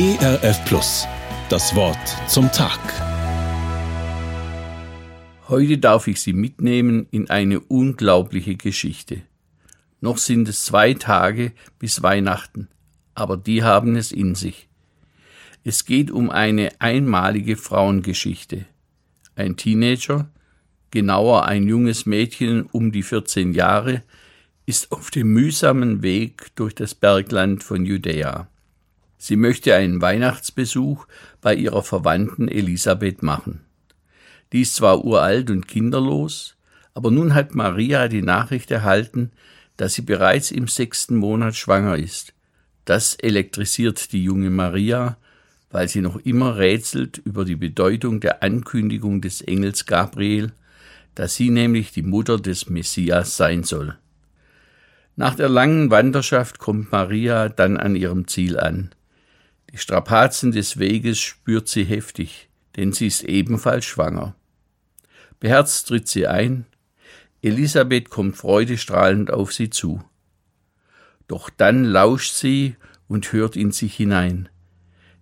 ERF Plus. Das Wort zum Tag. Heute darf ich Sie mitnehmen in eine unglaubliche Geschichte. Noch sind es zwei Tage bis Weihnachten, aber die haben es in sich. Es geht um eine einmalige Frauengeschichte. Ein Teenager, genauer ein junges Mädchen um die 14 Jahre, ist auf dem mühsamen Weg durch das Bergland von Judäa. Sie möchte einen Weihnachtsbesuch bei ihrer Verwandten Elisabeth machen. Die ist zwar uralt und kinderlos, aber nun hat Maria die Nachricht erhalten, dass sie bereits im sechsten Monat schwanger ist. Das elektrisiert die junge Maria, weil sie noch immer rätselt über die Bedeutung der Ankündigung des Engels Gabriel, dass sie nämlich die Mutter des Messias sein soll. Nach der langen Wanderschaft kommt Maria dann an ihrem Ziel an. Die Strapazen des Weges spürt sie heftig, denn sie ist ebenfalls schwanger. Beherzt tritt sie ein, Elisabeth kommt freudestrahlend auf sie zu. Doch dann lauscht sie und hört in sich hinein.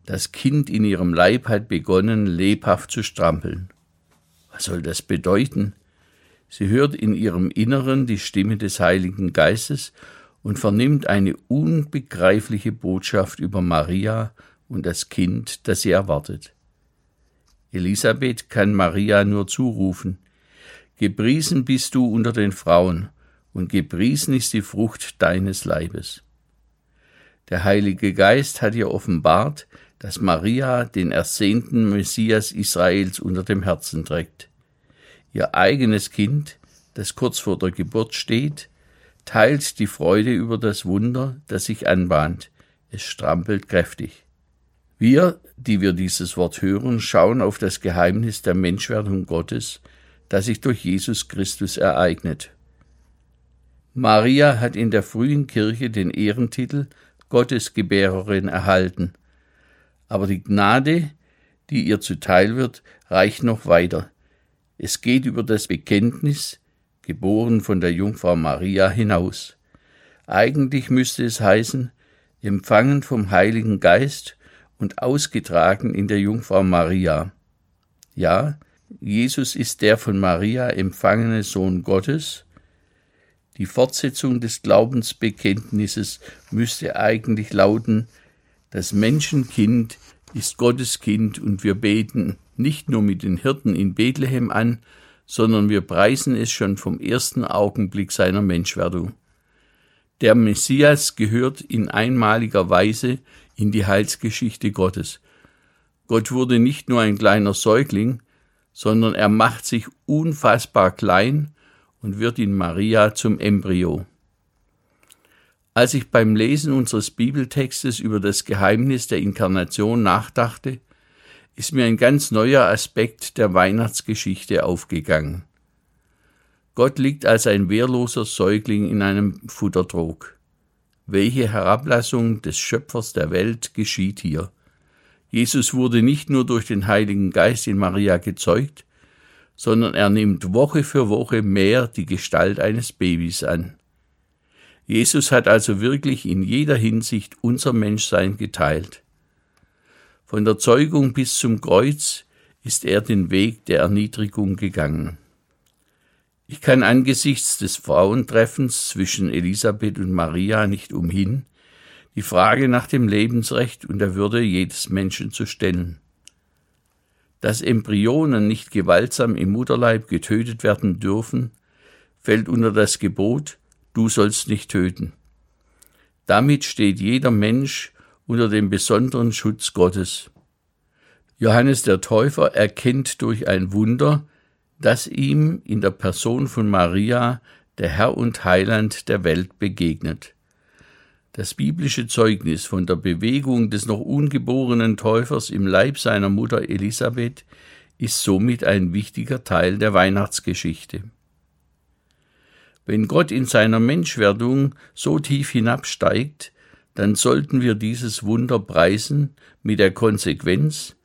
Das Kind in ihrem Leib hat begonnen, lebhaft zu strampeln. Was soll das bedeuten? Sie hört in ihrem Inneren die Stimme des Heiligen Geistes und vernimmt eine unbegreifliche Botschaft über Maria und das Kind, das sie erwartet. Elisabeth kann Maria nur zurufen, Gepriesen bist du unter den Frauen, und gepriesen ist die Frucht deines Leibes. Der Heilige Geist hat ihr offenbart, dass Maria den ersehnten Messias Israels unter dem Herzen trägt. Ihr eigenes Kind, das kurz vor der Geburt steht, teilt die Freude über das Wunder, das sich anbahnt. Es strampelt kräftig. Wir, die wir dieses Wort hören, schauen auf das Geheimnis der Menschwerdung Gottes, das sich durch Jesus Christus ereignet. Maria hat in der frühen Kirche den Ehrentitel Gottesgebärerin erhalten, aber die Gnade, die ihr zuteil wird, reicht noch weiter. Es geht über das Bekenntnis, geboren von der Jungfrau Maria, hinaus. Eigentlich müsste es heißen, empfangen vom Heiligen Geist und ausgetragen in der Jungfrau Maria. Ja, Jesus ist der von Maria empfangene Sohn Gottes. Die Fortsetzung des Glaubensbekenntnisses müsste eigentlich lauten, das Menschenkind ist Gottes Kind und wir beten nicht nur mit den Hirten in Bethlehem an, sondern wir preisen es schon vom ersten Augenblick seiner Menschwerdung. Der Messias gehört in einmaliger Weise in die Heilsgeschichte Gottes. Gott wurde nicht nur ein kleiner Säugling, sondern er macht sich unfassbar klein und wird in Maria zum Embryo. Als ich beim Lesen unseres Bibeltextes über das Geheimnis der Inkarnation nachdachte, ist mir ein ganz neuer Aspekt der Weihnachtsgeschichte aufgegangen. Gott liegt als ein wehrloser Säugling in einem Futtertrog. Welche Herablassung des Schöpfers der Welt geschieht hier? Jesus wurde nicht nur durch den Heiligen Geist in Maria gezeugt, sondern er nimmt Woche für Woche mehr die Gestalt eines Babys an. Jesus hat also wirklich in jeder Hinsicht unser Menschsein geteilt. Von der Zeugung bis zum Kreuz ist er den Weg der Erniedrigung gegangen. Ich kann angesichts des Frauentreffens zwischen Elisabeth und Maria nicht umhin, die Frage nach dem Lebensrecht und der Würde jedes Menschen zu stellen. Dass Embryonen nicht gewaltsam im Mutterleib getötet werden dürfen, fällt unter das Gebot, du sollst nicht töten. Damit steht jeder Mensch unter dem besonderen Schutz Gottes. Johannes der Täufer erkennt durch ein Wunder, dass ihm in der Person von Maria der Herr und Heiland der Welt begegnet. Das biblische Zeugnis von der Bewegung des noch ungeborenen Täufers im Leib seiner Mutter Elisabeth ist somit ein wichtiger Teil der Weihnachtsgeschichte. Wenn Gott in seiner Menschwerdung so tief hinabsteigt, dann sollten wir dieses Wunder preisen mit der Konsequenz,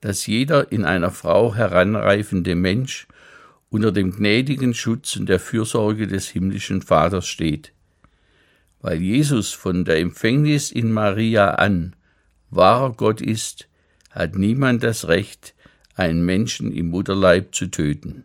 dass jeder in einer Frau heranreifende Mensch unter dem gnädigen Schutz und der Fürsorge des himmlischen Vaters steht. Weil Jesus von der Empfängnis in Maria an wahrer Gott ist, hat niemand das Recht, einen Menschen im Mutterleib zu töten.